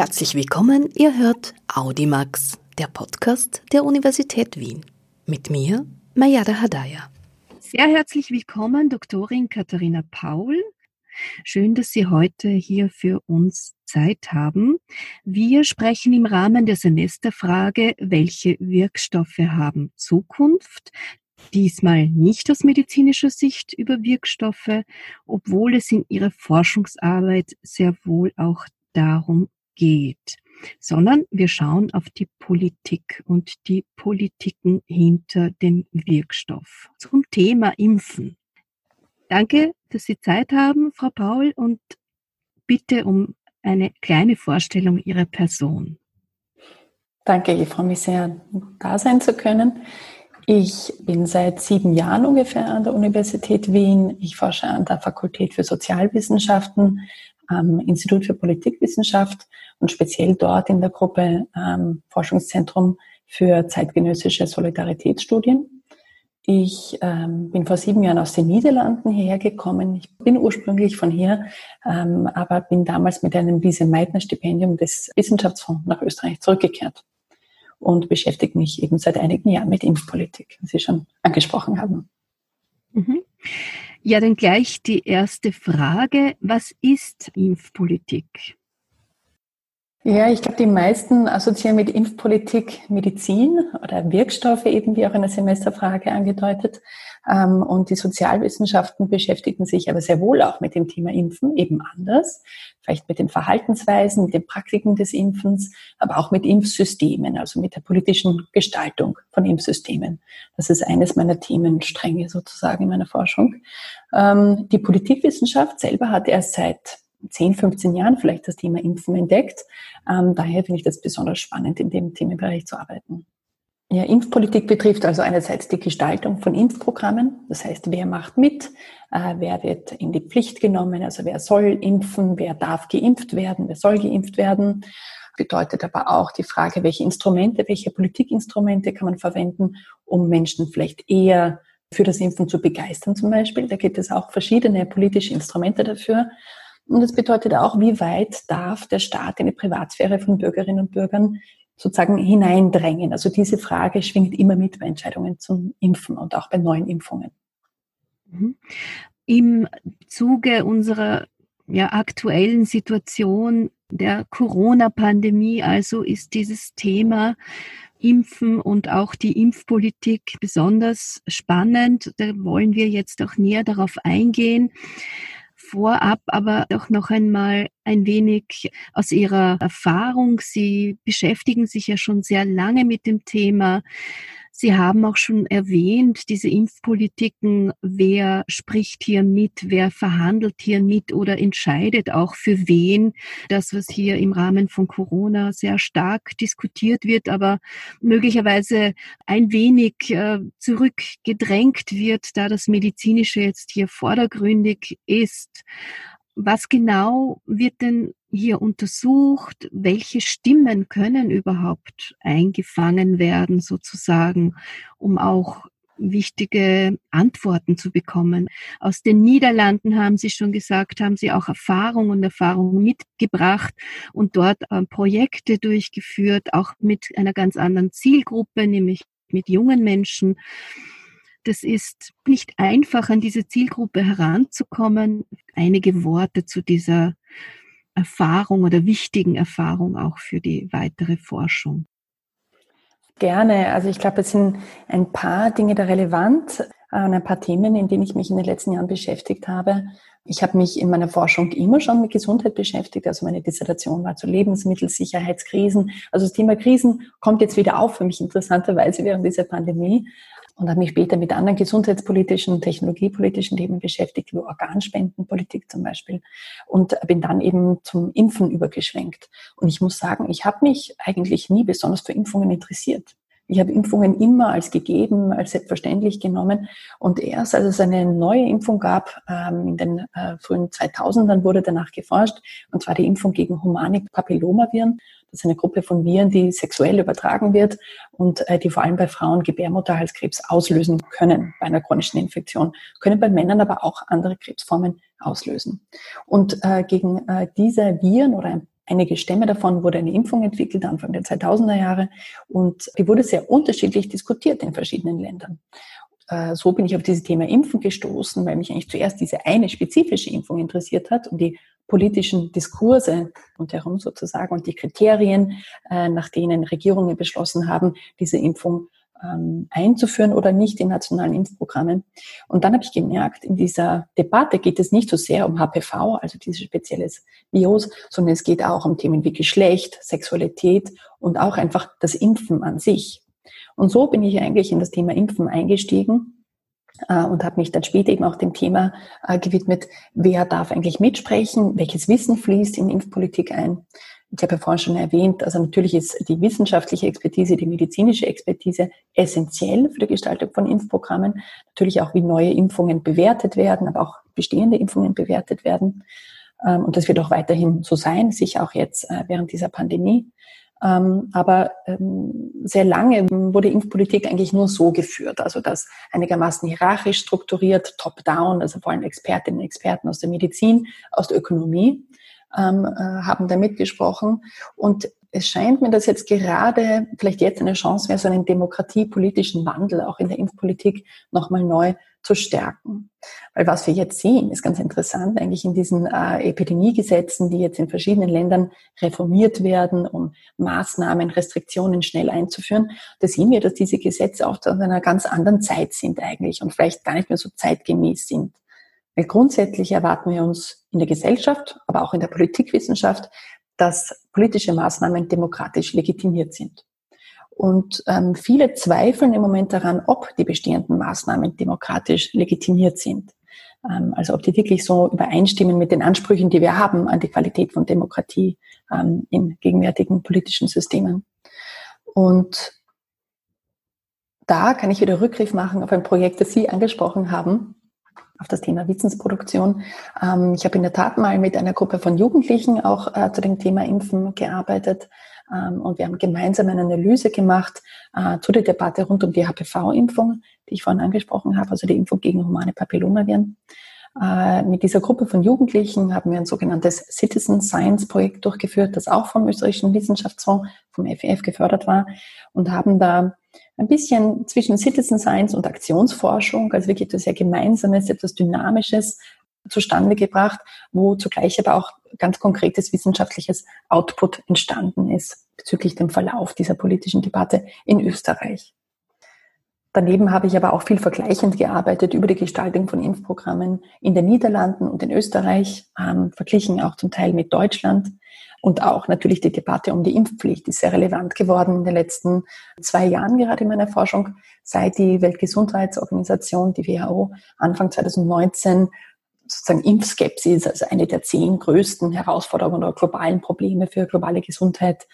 Herzlich willkommen, ihr hört Audimax, der Podcast der Universität Wien. Mit mir, Mayada Hadaya. Sehr herzlich willkommen, Doktorin Katharina Paul. Schön, dass Sie heute hier für uns Zeit haben. Wir sprechen im Rahmen der Semesterfrage, welche Wirkstoffe haben Zukunft? Diesmal nicht aus medizinischer Sicht über Wirkstoffe, obwohl es in Ihrer Forschungsarbeit sehr wohl auch darum geht, sondern wir schauen auf die Politik und die Politiken hinter dem Wirkstoff zum Thema Impfen. Danke, dass Sie Zeit haben, Frau Paul, und bitte um eine kleine Vorstellung Ihrer Person. Danke, ich freue mich sehr, da sein zu können. Ich bin seit sieben Jahren ungefähr an der Universität Wien. Ich forsche an der Fakultät für Sozialwissenschaften am Institut für Politikwissenschaft und speziell dort in der Gruppe ähm, Forschungszentrum für zeitgenössische Solidaritätsstudien. Ich ähm, bin vor sieben Jahren aus den Niederlanden hierher gekommen. Ich bin ursprünglich von hier, ähm, aber bin damals mit einem Lise-Meitner-Stipendium des Wissenschaftsfonds nach Österreich zurückgekehrt und beschäftige mich eben seit einigen Jahren mit Impfpolitik, wie Sie schon angesprochen haben. Mhm. Ja, dann gleich die erste Frage. Was ist Impfpolitik? Ja, ich glaube, die meisten assoziieren mit Impfpolitik Medizin oder Wirkstoffe, eben wie auch in der Semesterfrage angedeutet. Ähm, und die Sozialwissenschaften beschäftigen sich aber sehr wohl auch mit dem Thema Impfen, eben anders. Vielleicht mit den Verhaltensweisen, mit den Praktiken des Impfens, aber auch mit Impfsystemen, also mit der politischen Gestaltung von Impfsystemen. Das ist eines meiner Themenstränge sozusagen in meiner Forschung. Ähm, die Politikwissenschaft selber hat erst seit 10, 15 Jahren vielleicht das Thema Impfen entdeckt. Ähm, daher finde ich das besonders spannend, in dem Themenbereich zu arbeiten. Ja, Impfpolitik betrifft also einerseits die Gestaltung von Impfprogrammen. Das heißt, wer macht mit, äh, wer wird in die Pflicht genommen, also wer soll impfen, wer darf geimpft werden, wer soll geimpft werden. Bedeutet aber auch die Frage, welche Instrumente, welche Politikinstrumente kann man verwenden, um Menschen vielleicht eher für das Impfen zu begeistern zum Beispiel. Da gibt es auch verschiedene politische Instrumente dafür. Und das bedeutet auch, wie weit darf der Staat in die Privatsphäre von Bürgerinnen und Bürgern sozusagen hineindrängen. Also diese Frage schwingt immer mit bei Entscheidungen zum Impfen und auch bei neuen Impfungen. Mhm. Im Zuge unserer ja, aktuellen Situation der Corona-Pandemie also ist dieses Thema Impfen und auch die Impfpolitik besonders spannend. Da wollen wir jetzt auch näher darauf eingehen vorab aber doch noch einmal ein wenig aus Ihrer Erfahrung. Sie beschäftigen sich ja schon sehr lange mit dem Thema. Sie haben auch schon erwähnt, diese Impfpolitiken, wer spricht hier mit, wer verhandelt hier mit oder entscheidet auch für wen. Das, was hier im Rahmen von Corona sehr stark diskutiert wird, aber möglicherweise ein wenig äh, zurückgedrängt wird, da das Medizinische jetzt hier vordergründig ist. Was genau wird denn hier untersucht, welche Stimmen können überhaupt eingefangen werden, sozusagen, um auch wichtige Antworten zu bekommen. Aus den Niederlanden haben Sie schon gesagt, haben Sie auch Erfahrung und Erfahrung mitgebracht und dort äh, Projekte durchgeführt, auch mit einer ganz anderen Zielgruppe, nämlich mit jungen Menschen. Das ist nicht einfach, an diese Zielgruppe heranzukommen. Einige Worte zu dieser Erfahrung oder wichtigen Erfahrung auch für die weitere Forschung? Gerne. Also ich glaube, es sind ein paar Dinge da relevant an ein paar Themen, in denen ich mich in den letzten Jahren beschäftigt habe. Ich habe mich in meiner Forschung immer schon mit Gesundheit beschäftigt. Also meine Dissertation war zu Lebensmittelsicherheitskrisen. Also das Thema Krisen kommt jetzt wieder auf für mich interessanterweise während dieser Pandemie und habe mich später mit anderen gesundheitspolitischen, technologiepolitischen Themen beschäftigt, wie Organspendenpolitik zum Beispiel, und bin dann eben zum Impfen übergeschwenkt. Und ich muss sagen, ich habe mich eigentlich nie besonders für Impfungen interessiert. Ich habe Impfungen immer als gegeben, als selbstverständlich genommen. Und erst als es eine neue Impfung gab, ähm, in den äh, frühen 2000ern wurde danach geforscht, und zwar die Impfung gegen humane Papillomaviren. Das ist eine Gruppe von Viren, die sexuell übertragen wird und äh, die vor allem bei Frauen Gebärmutterhalskrebs auslösen können bei einer chronischen Infektion, können bei Männern aber auch andere Krebsformen auslösen. Und äh, gegen diese Viren oder ein einige Stämme davon wurde eine Impfung entwickelt, Anfang der 2000er Jahre. Und die wurde sehr unterschiedlich diskutiert in verschiedenen Ländern. Äh, so bin ich auf dieses Thema Impfen gestoßen, weil mich eigentlich zuerst diese eine spezifische Impfung interessiert hat und die politischen Diskurse rundherum sozusagen und die Kriterien, äh, nach denen Regierungen beschlossen haben, diese Impfung ähm, einzuführen oder nicht in nationalen Impfprogrammen. Und dann habe ich gemerkt, in dieser Debatte geht es nicht so sehr um HPV, also dieses spezielles Virus, sondern es geht auch um Themen wie Geschlecht, Sexualität und auch einfach das Impfen an sich. Und so bin ich eigentlich in das Thema Impfen eingestiegen äh, und habe mich dann später eben auch dem Thema äh, gewidmet, wer darf eigentlich mitsprechen, welches Wissen fließt in Impfpolitik ein ich habe ja vorhin schon erwähnt, also natürlich ist die wissenschaftliche Expertise, die medizinische Expertise essentiell für die Gestaltung von Impfprogrammen. Natürlich auch, wie neue Impfungen bewertet werden, aber auch bestehende Impfungen bewertet werden. Ähm, und das wird auch weiterhin so sein, sicher auch jetzt äh, während dieser Pandemie. Ähm, aber ähm, sehr lange wurde Impfpolitik eigentlich nur so geführt, also das einigermaßen hierarchisch strukturiert, top-down, also vor allem Expertinnen und Experten aus der Medizin, aus der Ökonomie ähm, äh, haben da mitgesprochen. Und es scheint mir, dass jetzt gerade vielleicht jetzt eine Chance wäre, so einen demokratiepolitischen Wandel auch in der Impfpolitik nochmal neu zu stärken. Weil was wir jetzt sehen, ist ganz interessant, eigentlich in diesen äh, Epidemiegesetzen, die jetzt in verschiedenen Ländern reformiert werden, um Maßnahmen, Restriktionen schnell einzuführen, da sehen wir, dass diese Gesetze oft aus einer ganz anderen Zeit sind eigentlich und vielleicht gar nicht mehr so zeitgemäß sind. Weil grundsätzlich erwarten wir uns in der Gesellschaft, aber auch in der Politikwissenschaft, dass politische Maßnahmen demokratisch legitimiert sind. Und ähm, viele zweifeln im Moment daran, ob die bestehenden Maßnahmen demokratisch legitimiert sind. Ähm, also ob die wirklich so übereinstimmen mit den Ansprüchen, die wir haben an die Qualität von Demokratie ähm, in gegenwärtigen politischen Systemen. Und da kann ich wieder Rückgriff machen auf ein Projekt, das Sie angesprochen haben, auf das Thema Wissensproduktion. Ähm, ich habe in der Tat mal mit einer Gruppe von Jugendlichen auch äh, zu dem Thema Impfen gearbeitet ähm, und wir haben gemeinsam eine Analyse gemacht äh, zu der Debatte rund um die HPV-Impfung, die ich vorhin angesprochen habe, also die Impfung gegen humane Papillomaviren. Äh, mit dieser Gruppe von Jugendlichen haben wir ein sogenanntes Citizen Science Projekt durchgeführt, das auch vom österreichischen Wissenschaftsfonds, vom FEF gefördert war und haben da ein bisschen zwischen Citizen Science und Aktionsforschung, also wirklich etwas sehr Gemeinsames, etwas Dynamisches zustande gebracht, wo zugleich aber auch ganz konkretes wissenschaftliches Output entstanden ist bezüglich dem Verlauf dieser politischen Debatte in Österreich. Daneben habe ich aber auch viel vergleichend gearbeitet über die Gestaltung von Impfprogrammen in den Niederlanden und in Österreich, ähm, verglichen auch zum Teil mit Deutschland. Und auch natürlich die Debatte um die Impfpflicht ist sehr relevant geworden in den letzten zwei Jahren gerade in meiner Forschung, seit die Weltgesundheitsorganisation, die WHO, Anfang 2019 sozusagen Impfskepsis, also eine der zehn größten Herausforderungen oder globalen Probleme für globale Gesundheit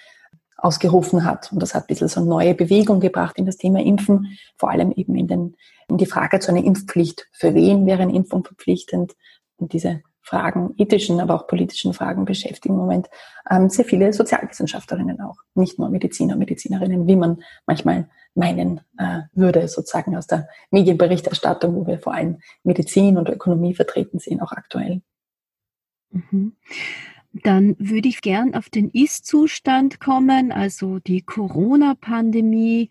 ausgerufen hat. Und das hat ein bisschen so eine neue Bewegung gebracht in das Thema Impfen, vor allem eben in, den, in die Frage zu einer Impfpflicht. Für wen wäre eine Impfung verpflichtend? Und diese Fragen, ethischen, aber auch politischen Fragen beschäftigen im Moment ähm, sehr viele Sozialwissenschaftlerinnen auch, nicht nur Mediziner, Medizinerinnen, wie man manchmal meinen äh, würde, sozusagen aus der Medienberichterstattung, wo wir vor allem Medizin und Ökonomie vertreten sehen, auch aktuell. Mhm. Dann würde ich gern auf den Ist-Zustand kommen, also die Corona-Pandemie,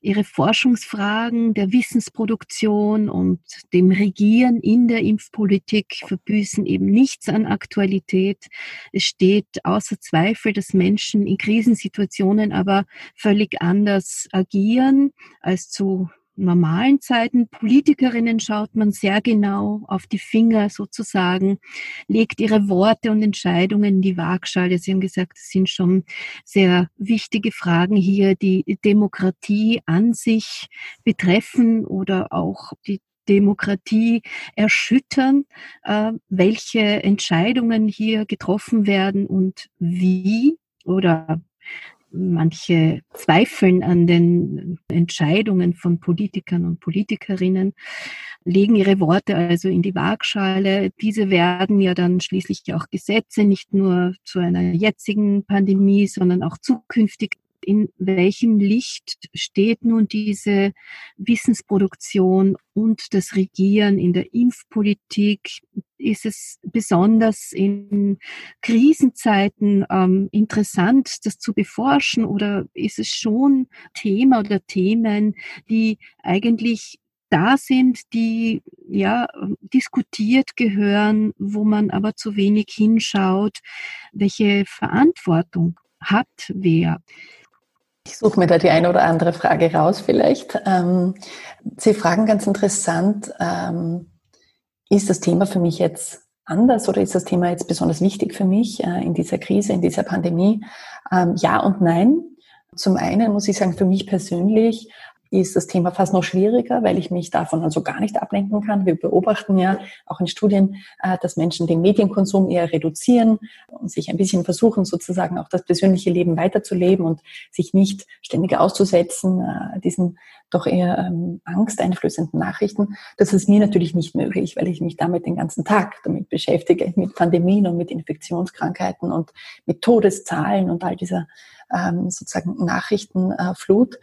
Ihre Forschungsfragen der Wissensproduktion und dem Regieren in der Impfpolitik verbüßen eben nichts an Aktualität. Es steht außer Zweifel, dass Menschen in Krisensituationen aber völlig anders agieren als zu normalen Zeiten. Politikerinnen schaut man sehr genau auf die Finger sozusagen, legt ihre Worte und Entscheidungen in die Waagschale. Sie haben gesagt, es sind schon sehr wichtige Fragen hier, die Demokratie an sich betreffen oder auch die Demokratie erschüttern, äh, welche Entscheidungen hier getroffen werden und wie oder manche zweifeln an den Entscheidungen von Politikern und Politikerinnen, legen ihre Worte also in die Waagschale. Diese werden ja dann schließlich auch Gesetze, nicht nur zu einer jetzigen Pandemie, sondern auch zukünftig in welchem Licht steht nun diese Wissensproduktion und das Regieren in der Impfpolitik? Ist es besonders in Krisenzeiten ähm, interessant, das zu beforschen oder ist es schon Thema oder Themen, die eigentlich da sind, die ja diskutiert gehören, wo man aber zu wenig hinschaut, welche Verantwortung hat wer. Ich suche mir da die eine oder andere Frage raus vielleicht. Ähm, Sie fragen ganz interessant, ähm, ist das Thema für mich jetzt anders oder ist das Thema jetzt besonders wichtig für mich äh, in dieser Krise, in dieser Pandemie? Ähm, ja und nein. Zum einen muss ich sagen, für mich persönlich ist das Thema fast noch schwieriger, weil ich mich davon also gar nicht ablenken kann. Wir beobachten ja auch in Studien, äh, dass Menschen den Medienkonsum eher reduzieren und sich ein bisschen versuchen, sozusagen auch das persönliche Leben weiterzuleben und sich nicht ständig auszusetzen, äh, diesen doch eher ähm, angsteinflößenden Nachrichten. Das ist mir natürlich nicht möglich, weil ich mich damit den ganzen Tag damit beschäftige, mit Pandemien und mit Infektionskrankheiten und mit Todeszahlen und all dieser ähm, sozusagen Nachrichtenflut.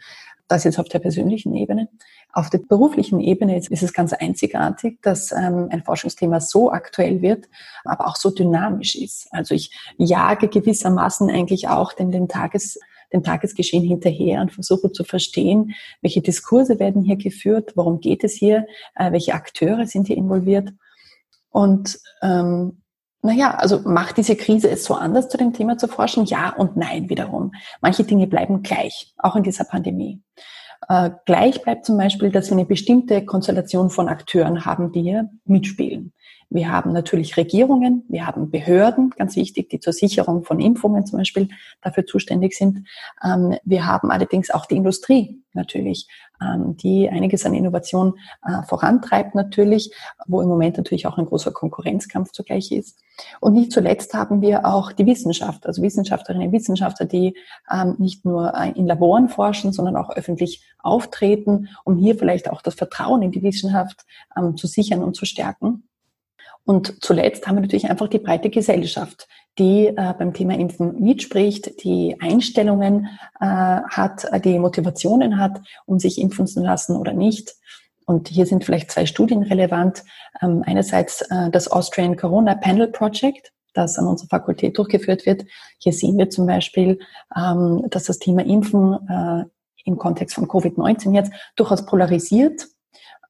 Das jetzt auf der persönlichen Ebene. Auf der beruflichen Ebene ist es ganz einzigartig, dass ähm, ein Forschungsthema so aktuell wird, aber auch so dynamisch ist. Also ich jage gewissermaßen eigentlich auch den, den Tages dem Tagesgeschehen hinterher und versuche zu verstehen, welche Diskurse werden hier geführt, worum geht es hier, äh, welche Akteure sind hier involviert. Und ähm, naja, also macht diese Krise es so anders, zu dem Thema zu forschen? Ja und nein wiederum. Manche Dinge bleiben gleich, auch in dieser Pandemie. Äh, gleich bleibt zum Beispiel, dass wir eine bestimmte Konstellation von Akteuren haben, die hier mitspielen. Wir haben natürlich Regierungen, wir haben Behörden, ganz wichtig, die zur Sicherung von Impfungen zum Beispiel dafür zuständig sind. Ähm, wir haben allerdings auch die Industrie natürlich, die einiges an Innovation äh, vorantreibt natürlich, wo im Moment natürlich auch ein großer Konkurrenzkampf zugleich ist. Und nicht zuletzt haben wir auch die Wissenschaft, also Wissenschaftlerinnen und Wissenschaftler, die ähm, nicht nur äh, in Laboren forschen, sondern auch öffentlich auftreten, um hier vielleicht auch das Vertrauen in die Wissenschaft zu sichern und zu stärken. Und zuletzt haben wir natürlich einfach die breite Gesellschaft, die äh, beim Thema Impfen mitspricht, die Einstellungen äh, hat, die Motivationen hat, um sich impfen zu lassen oder nicht. Und hier sind vielleicht zwei Studien relevant. Ähm, einerseits äh, das Austrian Corona Panel Project, das an unserer Fakultät durchgeführt wird. Hier sehen wir zum Beispiel, ähm, dass das Thema Impfen äh, im Kontext von Covid-19 jetzt durchaus polarisiert äh,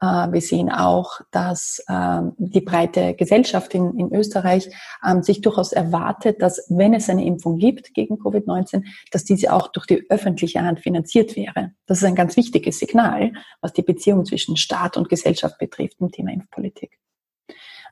wir sehen auch, dass ähm, die breite Gesellschaft in, in Österreich ähm, sich durchaus erwartet, dass wenn es eine Impfung gibt gegen Covid-19, dass diese auch durch die öffentliche Hand finanziert wäre. Das ist ein ganz wichtiges Signal, was die Beziehung zwischen Staat und Gesellschaft betrifft im Thema Impfpolitik.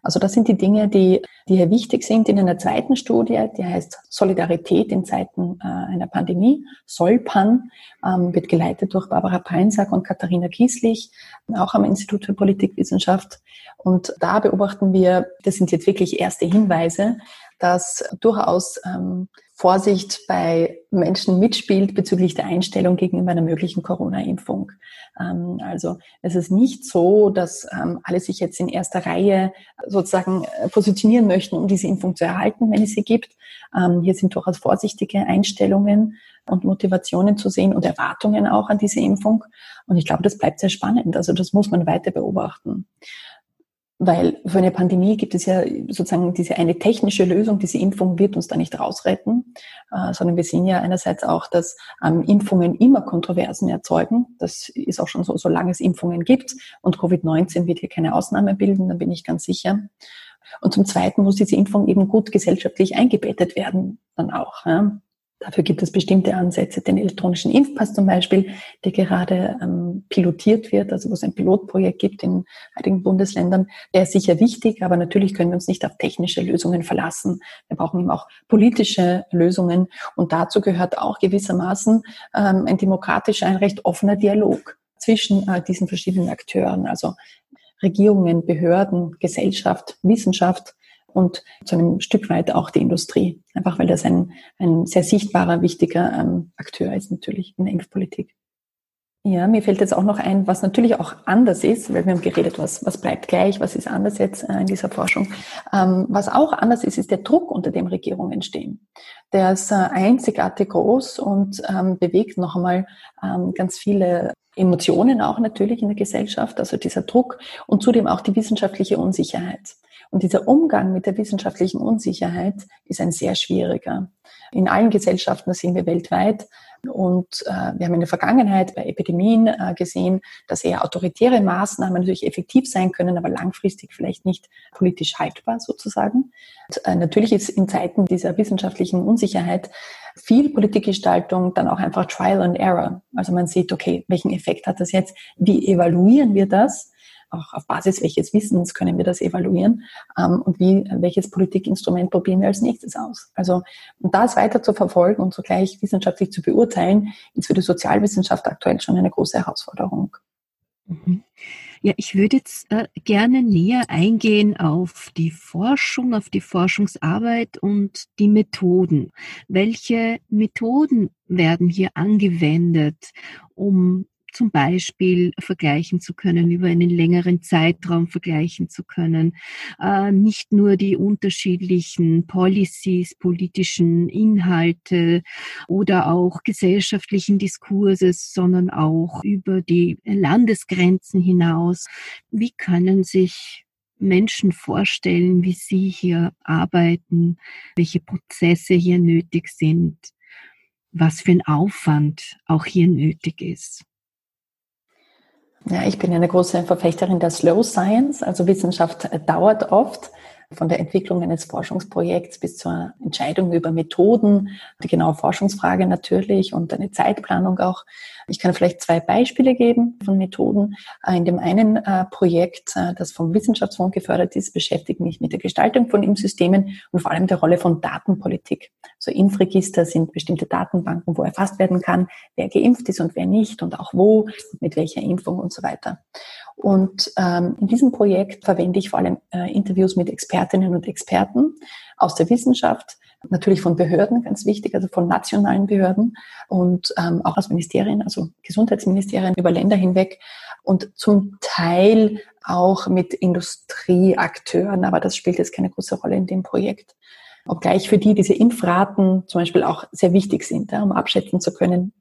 Also das sind die Dinge, die, die hier wichtig sind. In einer zweiten Studie, die heißt Solidarität in Zeiten äh, einer Pandemie, Solpan, ähm, wird geleitet durch Barbara Peinsack und Katharina Kieslich, auch am Institut für Politikwissenschaft. Und da beobachten wir, das sind jetzt wirklich erste Hinweise, dass durchaus ähm, Vorsicht bei Menschen mitspielt bezüglich der Einstellung gegenüber einer möglichen Corona-Impfung. Ähm, also es ist nicht so, dass ähm, alle sich jetzt in erster Reihe sozusagen äh, positionieren möchten, um diese Impfung zu erhalten, wenn es sie gibt. Ähm, hier sind durchaus vorsichtige Einstellungen und Motivationen zu sehen und Erwartungen auch an diese Impfung. Und ich glaube, das bleibt sehr spannend. Also das muss man weiter beobachten. Weil für eine Pandemie gibt es ja sozusagen diese eine technische Lösung, diese Impfung wird uns da nicht rausretten, äh, sondern wir sehen ja einerseits auch, dass ähm, Impfungen immer Kontroversen erzeugen. Das ist auch schon so, solange es Impfungen gibt. Und Covid-19 wird hier keine Ausnahme bilden, da bin ich ganz sicher. Und zum Zweiten muss diese Impfung eben gut gesellschaftlich eingebettet werden, dann auch. Dafür gibt es bestimmte Ansätze, den elektronischen Impfpass zum Beispiel, der gerade ähm, pilotiert wird, also wo es ein Pilotprojekt gibt in einigen Bundesländern. Der ist sicher wichtig, aber natürlich können wir uns nicht auf technische Lösungen verlassen. Wir brauchen eben auch politische Lösungen und dazu gehört auch gewissermaßen ähm, ein demokratischer, ein recht offener Dialog zwischen äh, diesen verschiedenen Akteuren, also Regierungen, Behörden, Gesellschaft, Wissenschaft, und zu einem Stück weit auch die Industrie. Einfach weil das ein, ein sehr sichtbarer, wichtiger ähm, Akteur ist natürlich in der Impfpolitik. Ja, mir fällt jetzt auch noch ein, was natürlich auch anders ist, weil wir haben geredet, was, was bleibt gleich, was ist anders jetzt äh, in dieser Forschung. Ähm, was auch anders ist, ist der Druck, unter dem Regierungen stehen. Der ist äh, einzigartig groß und ähm, bewegt noch einmal ähm, ganz viele Emotionen auch natürlich in der Gesellschaft, also dieser Druck und zudem auch die wissenschaftliche Unsicherheit. Und dieser Umgang mit der wissenschaftlichen Unsicherheit ist ein sehr schwieriger. In allen Gesellschaften, das sehen wir weltweit, und äh, wir haben in der Vergangenheit bei Epidemien äh, gesehen, dass eher autoritäre Maßnahmen natürlich effektiv sein können, aber langfristig vielleicht nicht politisch haltbar sozusagen. Und, äh, natürlich ist in Zeiten dieser wissenschaftlichen Unsicherheit viel Politikgestaltung dann auch einfach Trial and Error. Also man sieht, okay, welchen Effekt hat das jetzt? Wie evaluieren wir das? Auch auf Basis welches Wissens können wir das evaluieren ähm, und wie, welches Politikinstrument probieren wir als nächstes aus. Also und das weiter zu verfolgen und zugleich wissenschaftlich zu beurteilen, ist für die Sozialwissenschaft aktuell schon eine große Herausforderung. Mhm. Ja, ich würde jetzt äh, gerne näher eingehen auf die Forschung, auf die Forschungsarbeit und die Methoden. Welche Methoden werden hier angewendet, um zum Beispiel vergleichen zu können, über einen längeren Zeitraum vergleichen zu können, äh, nicht nur die unterschiedlichen Policies, politischen Inhalte oder auch gesellschaftlichen Diskurses, sondern auch über die Landesgrenzen hinaus. Wie können sich Menschen vorstellen, wie sie hier arbeiten, welche Prozesse hier nötig sind, was für ein Aufwand auch hier nötig ist. Ja, ich bin eine große Verfechterin der Slow Science. Also Wissenschaft dauert oft von der Entwicklung eines Forschungsprojekts bis zur Entscheidung über Methoden, die genaue Forschungsfrage natürlich und eine Zeitplanung auch. Ich kann vielleicht zwei Beispiele geben von Methoden. In dem einen äh, Projekt, äh, das vom Wissenschaftsfonds gefördert ist, beschäftigt mich mit der Gestaltung von Impfsystemen und vor allem der Rolle von Datenpolitik. So Impfregister sind bestimmte Datenbanken, wo erfasst werden kann, wer geimpft ist und wer nicht und auch wo, mit welcher Impfung und so weiter. Und ähm, in diesem Projekt verwende ich vor allem äh, Interviews mit Expertinnen und Experten aus der Wissenschaft, natürlich von Behörden, ganz wichtig, also von nationalen Behörden und ähm, auch aus Ministerien, also Gesundheitsministerien über Länder hinweg und zum Teil auch mit Industrieakteuren, aber das spielt jetzt keine große Rolle in dem Projekt. Obgleich für die diese Impfraten zum Beispiel auch sehr wichtig sind, ja, um abschätzen zu können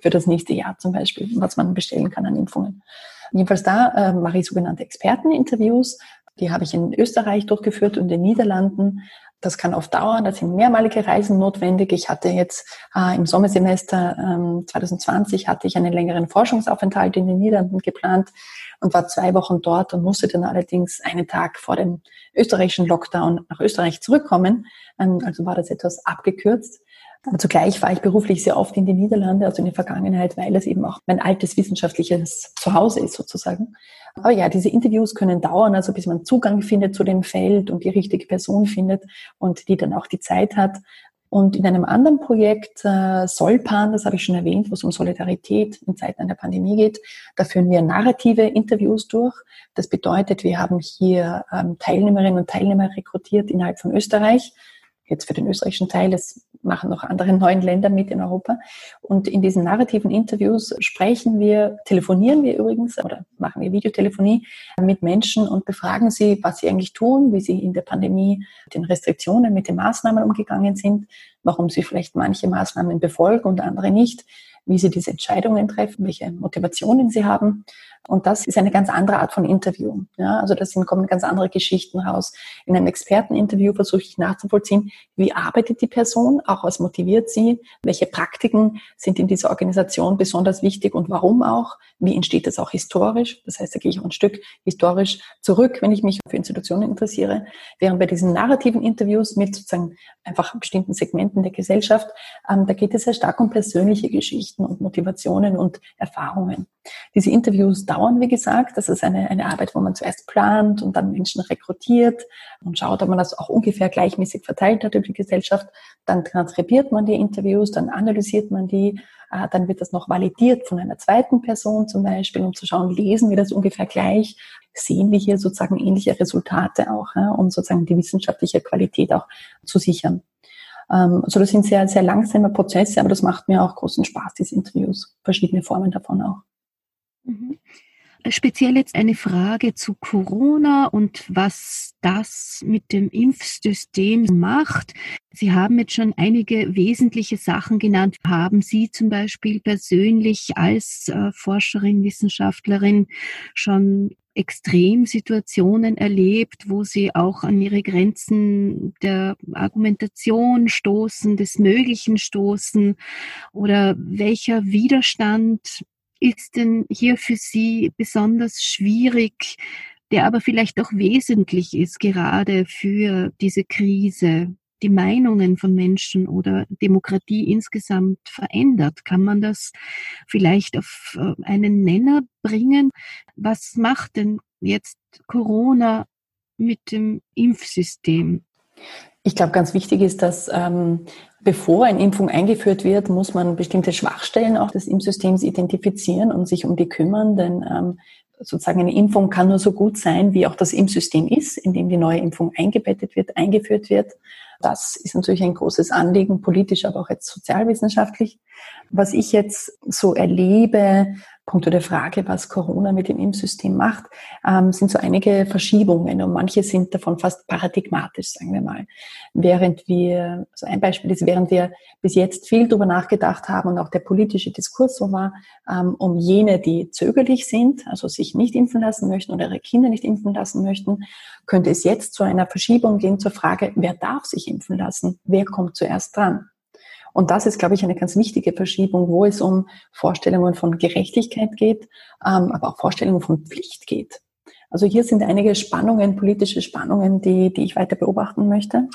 für das nächste Jahr zum Beispiel, was man bestellen kann an Impfungen. Jedenfalls da äh, mache ich sogenannte Experteninterviews. Die habe ich in Österreich durchgeführt und in den Niederlanden. Das kann oft dauern, da sind mehrmalige Reisen notwendig. Ich hatte jetzt äh, im Sommersemester ähm, 2020 hatte ich einen längeren Forschungsaufenthalt in den Niederlanden geplant und war zwei Wochen dort und musste dann allerdings einen Tag vor dem österreichischen Lockdown nach Österreich zurückkommen. Ähm, also war das etwas abgekürzt. Aber zugleich war ich beruflich sehr oft in die Niederlande, also in der Vergangenheit, weil es eben auch mein altes wissenschaftliches Zuhause ist sozusagen. Aber ja, diese Interviews können dauern, also bis man Zugang findet zu dem Feld und die richtige Person findet und die dann auch die Zeit hat. Und in einem anderen Projekt, äh, Solpan, das habe ich schon erwähnt, wo es um Solidarität in Zeiten einer Pandemie geht, da führen wir narrative Interviews durch. Das bedeutet, wir haben hier ähm, Teilnehmerinnen und Teilnehmer rekrutiert innerhalb von Österreich, jetzt für den österreichischen Teil, es machen noch andere neuen Länder mit in Europa. Und in diesen narrativen Interviews sprechen wir, telefonieren wir übrigens oder machen wir Videotelefonie mit Menschen und befragen sie, was sie eigentlich tun, wie sie in der Pandemie mit den Restriktionen, mit den Maßnahmen umgegangen sind, warum sie vielleicht manche Maßnahmen befolgen und andere nicht, wie sie diese Entscheidungen treffen, welche Motivationen sie haben. Und das ist eine ganz andere Art von Interview. Ja, also da kommen ganz andere Geschichten raus. In einem Experteninterview versuche ich nachzuvollziehen, wie arbeitet die Person, auch was motiviert sie, welche Praktiken sind in dieser Organisation besonders wichtig und warum auch, wie entsteht das auch historisch. Das heißt, da gehe ich auch ein Stück historisch zurück, wenn ich mich für Institutionen interessiere. Während bei diesen narrativen Interviews mit sozusagen einfach bestimmten Segmenten der Gesellschaft, ähm, da geht es sehr stark um persönliche Geschichten und Motivationen und Erfahrungen. Diese Interviews dauern, wie gesagt. Das ist eine, eine Arbeit, wo man zuerst plant und dann Menschen rekrutiert und schaut, ob man das auch ungefähr gleichmäßig verteilt hat über die Gesellschaft. Dann transkribiert man die Interviews, dann analysiert man die, äh, dann wird das noch validiert von einer zweiten Person zum Beispiel, um zu schauen, lesen wir das ungefähr gleich, sehen wir hier sozusagen ähnliche Resultate auch, um sozusagen die wissenschaftliche Qualität auch zu sichern. Ähm, also das sind sehr, sehr langsame Prozesse, aber das macht mir auch großen Spaß, diese Interviews, verschiedene Formen davon auch. Mhm. Speziell jetzt eine Frage zu Corona und was das mit dem Impfsystem macht. Sie haben jetzt schon einige wesentliche Sachen genannt. Haben Sie zum Beispiel persönlich als äh, Forscherin, Wissenschaftlerin schon Extremsituationen erlebt, wo Sie auch an Ihre Grenzen der Argumentation stoßen, des Möglichen stoßen? Oder welcher Widerstand ist denn hier für Sie besonders schwierig, der aber vielleicht auch wesentlich ist, gerade für diese Krise? die Meinungen von Menschen oder Demokratie insgesamt verändert? Kann man das vielleicht auf äh, einen Nenner bringen? Was macht denn jetzt Corona mit dem Impfsystem? Ich glaube, ganz wichtig ist, dass ähm, bevor eine Impfung eingeführt wird, muss man bestimmte Schwachstellen auch des Impfsystems identifizieren und sich um die kümmern, denn ähm, sozusagen eine Impfung kann nur so gut sein, wie auch das Impfsystem ist, in dem die neue Impfung eingebettet wird, eingeführt wird. Das ist natürlich ein großes Anliegen, politisch, aber auch jetzt sozialwissenschaftlich. Was ich jetzt so erlebe, Punkt der Frage, was Corona mit dem Impfsystem macht, ähm, sind so einige Verschiebungen und manche sind davon fast paradigmatisch, sagen wir mal. Während wir, so ein Beispiel ist, während wir bis jetzt viel darüber nachgedacht haben und auch der politische Diskurs so war, ähm, um jene, die zögerlich sind, also sich nicht impfen lassen möchten oder ihre Kinder nicht impfen lassen möchten, könnte es jetzt zu einer Verschiebung gehen zur Frage, wer darf sich impfen lassen? Wer kommt zuerst dran? Und das ist, glaube ich, eine ganz wichtige Verschiebung, wo es um Vorstellungen von Gerechtigkeit geht, ähm, aber auch Vorstellungen von Pflicht geht. Also hier sind einige Spannungen, politische Spannungen, die, die ich weiter beobachten möchte.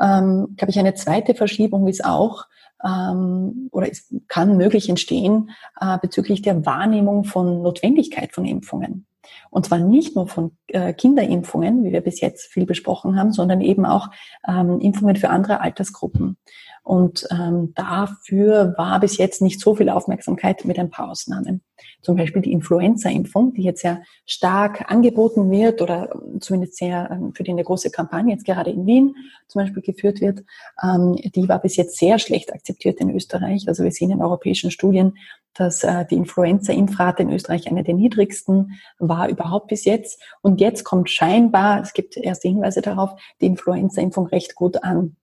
Ähm, glaube ich, eine zweite Verschiebung ist auch, ähm, oder es kann möglich entstehen äh, bezüglich der Wahrnehmung von Notwendigkeit von Impfungen. Und zwar nicht nur von äh, Kinderimpfungen, wie wir bis jetzt viel besprochen haben, sondern eben auch ähm, Impfungen für andere Altersgruppen. Und ähm, dafür war bis jetzt nicht so viel Aufmerksamkeit mit ein paar Ausnahmen. Zum Beispiel die Influenza-Impfung, die jetzt sehr stark angeboten wird oder zumindest sehr, ähm, für die eine große Kampagne jetzt gerade in Wien zum Beispiel geführt wird, ähm, die war bis jetzt sehr schlecht akzeptiert in Österreich. Also wir sehen in europäischen Studien, dass äh, die Influenza-Impfrate in Österreich eine der niedrigsten war überhaupt bis jetzt. Und jetzt kommt scheinbar, es gibt erste Hinweise darauf, die Influenza-Impfung recht gut an.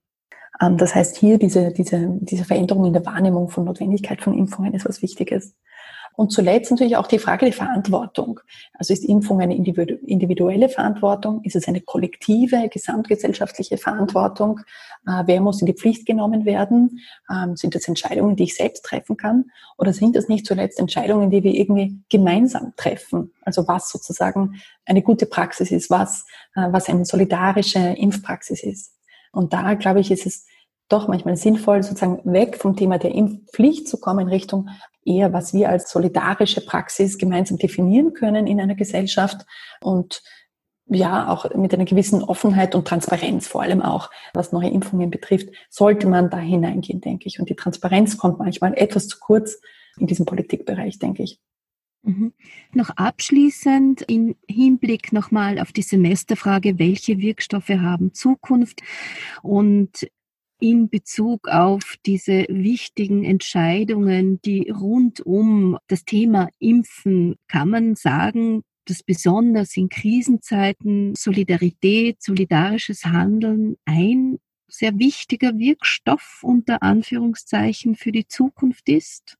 Ähm, das heißt, hier diese, diese, diese Veränderung in der Wahrnehmung von Notwendigkeit von Impfungen ist was Wichtiges. Und zuletzt natürlich auch die Frage der Verantwortung. Also ist Impfung eine individuelle Verantwortung? Ist es eine kollektive, gesamtgesellschaftliche Verantwortung? Äh, wer muss in die Pflicht genommen werden? Ähm, sind das Entscheidungen, die ich selbst treffen kann? Oder sind das nicht zuletzt Entscheidungen, die wir irgendwie gemeinsam treffen? Also was sozusagen eine gute Praxis ist, was, äh, was eine solidarische Impfpraxis ist. Und da, glaube ich, ist es doch manchmal sinnvoll, sozusagen weg vom Thema der Impfpflicht zu kommen, in Richtung eher, was wir als solidarische Praxis gemeinsam definieren können in einer Gesellschaft und ja, auch mit einer gewissen Offenheit und Transparenz, vor allem auch, was neue Impfungen betrifft, sollte man da hineingehen, denke ich. Und die Transparenz kommt manchmal etwas zu kurz in diesem Politikbereich, denke ich. Mhm. Noch abschließend im Hinblick nochmal auf die Semesterfrage, welche Wirkstoffe haben Zukunft und in Bezug auf diese wichtigen Entscheidungen, die rund um das Thema Impfen, kann man sagen, dass besonders in Krisenzeiten Solidarität, solidarisches Handeln ein sehr wichtiger Wirkstoff unter Anführungszeichen für die Zukunft ist?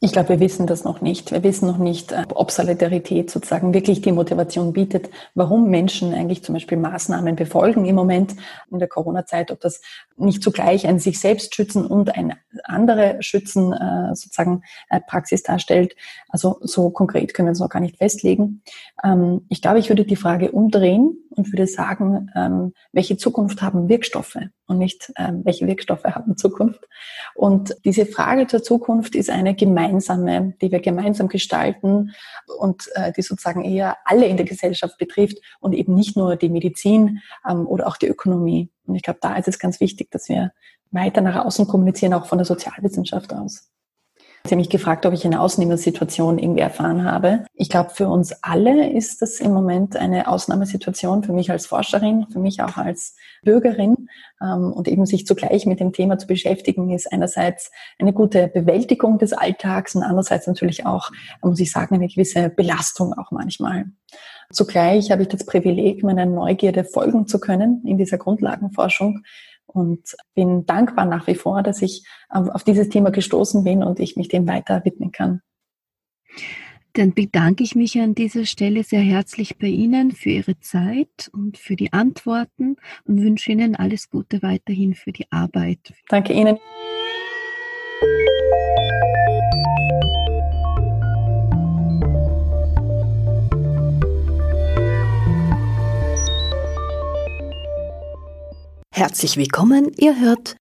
Ich glaube, wir wissen das noch nicht. Wir wissen noch nicht, äh, ob Solidarität sozusagen wirklich die Motivation bietet, warum Menschen eigentlich zum Beispiel Maßnahmen befolgen im Moment in der Corona-Zeit, ob das nicht zugleich ein sich selbst schützen und ein andere schützen äh, sozusagen äh, Praxis darstellt. Also so konkret können wir uns noch gar nicht festlegen. Ähm, ich glaube, ich würde die Frage umdrehen und würde sagen, ähm, welche Zukunft haben Wirkstoffe und nicht ähm, welche Wirkstoffe haben Zukunft. Und diese Frage zur Zukunft ist eine gemeinsame, die wir gemeinsam gestalten und äh, die sozusagen eher alle in der Gesellschaft betrifft und eben nicht nur die Medizin ähm, oder auch die Ökonomie. Und ich glaube, da ist es ganz wichtig, dass wir weiter nach außen kommunizieren, auch von der Sozialwissenschaft aus. Sie haben mich gefragt, ob ich eine Ausnahmesituation irgendwie erfahren habe. Ich glaube, für uns alle ist das im Moment eine Ausnahmesituation, für mich als Forscherin, für mich auch als Bürgerin. Ähm, und eben sich zugleich mit dem Thema zu beschäftigen, ist einerseits eine gute Bewältigung des Alltags und andererseits natürlich auch, muss ich sagen, eine gewisse Belastung auch manchmal. Zugleich habe ich das Privileg, meiner Neugierde folgen zu können in dieser Grundlagenforschung und bin dankbar nach wie vor, dass ich auf dieses Thema gestoßen bin und ich mich dem weiter widmen kann. Dann bedanke ich mich an dieser Stelle sehr herzlich bei Ihnen für Ihre Zeit und für die Antworten und wünsche Ihnen alles Gute weiterhin für die Arbeit. Danke Ihnen. Herzlich willkommen, ihr hört